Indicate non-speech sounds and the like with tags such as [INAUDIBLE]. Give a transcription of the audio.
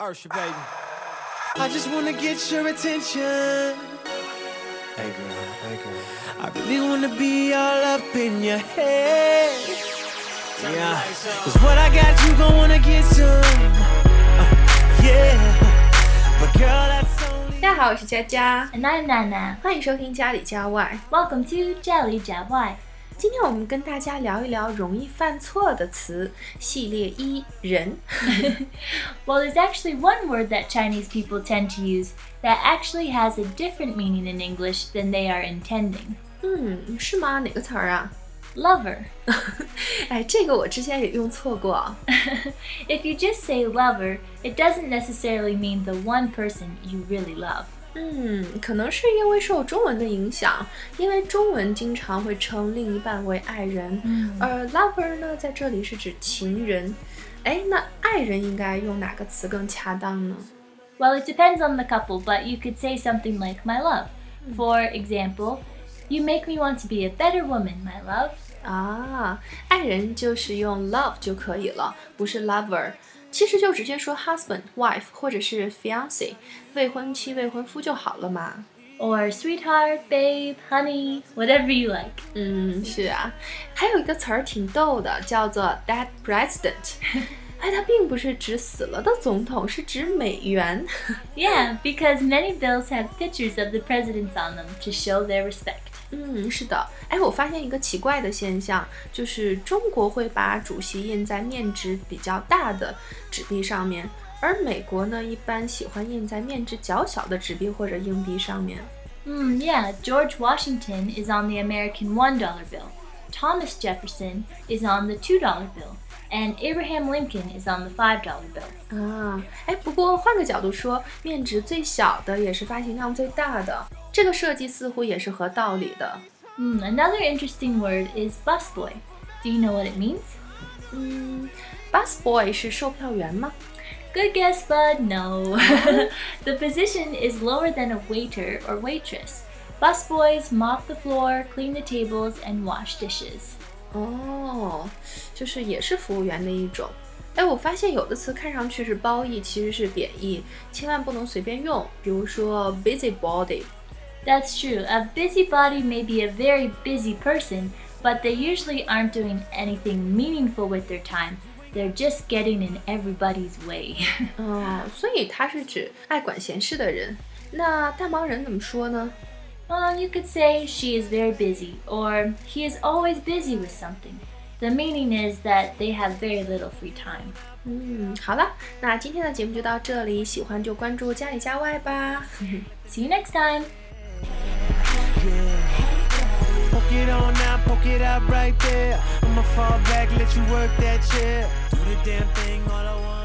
Ursha, baby. I just wanna get your attention. Hey girl, hey girl. I really wanna be all up in your head. Yeah, cause what I got, you gon' wanna get some. Uh, yeah, but girl, that's only. 大家好，我是佳佳， And I'm Nana. 欢迎收听家里家外。 Welcome to Jelly Jab Y. 今天我们跟大家聊一聊容易犯错的词，系列一人。 Well, [LAUGHS] there's actually one word that Chinese people tend to use that actually has a different meaning in English than they are intending. 嗯，是吗？哪个词儿啊？ Lover. [LAUGHS] 哎，这个我之前也用错过。 [LAUGHS] If you just say lover, it doesn't necessarily mean the one person you really love. 嗯，可能是因为受中文的影响，因为中文经常会称另一半为爱人，嗯而 lover 呢，在这里是指情人。哎，那爱人应该用哪个词更恰当呢？Well, it depends on the couple, but you could say something like my love. For example, you make me want to be a better woman, my love. 啊，爱人就是用 love 就可以了，不是 lover。其实就直接说 husband、wife 或者是 fiance，未婚妻、未婚夫就好了嘛。 Or sweetheart, babe, honey, whatever you like. 嗯，是啊，还有一个词儿挺逗的，叫做 dead president。哎，它并不是指死了的总统，是指美元。 Yeah, [LAUGHS] because many bills have pictures of the presidents on them to show their respect. 嗯，是的。哎，我发现一个奇怪的现象，就是中国会把主席印在面值比较大的纸币上面，而美国呢，一般喜欢印在面值较小的纸币或者硬币上面。 Hmm, yeah, George Washington is on the American $1 bill. Thomas Jefferson is on the $2 bill. And Abraham Lincoln is on the $5 bill. 啊，哎，不过换个角度说，面值最小的也是发行量最大的， 这个设计似乎也是合道理的。 Hmm, another interesting word is busboy. Do you know what it means? 嗯，busboy 是售票员吗？ Good guess, but no. [LAUGHS] the position is lower than a waiter or waitress. Busboys mop the floor, clean the tables, and wash dishes. 哦，就是也是服务员的一种。哎，我发现有的词看上去是褒义，其实是贬义，千万不能随便用。比如说 busybody， That's true. A busybody may be a very busy person, but they usually aren't doing anything meaningful with their time. They're just getting in everybody's way. [LAUGHS] 哦，所以它是指爱管闲事的人。那大忙人怎么说呢？ well, you could say she is very busy, or he is always busy with something. The meaning is that they have very little free time. 嗯，好了，那今天的节目就到这里，喜欢就关注家里家外吧。 See [LAUGHS] you next time. Poke it on now, poke it out right there. I'ma fall back, let you work that chair. Do the damn thing all I want.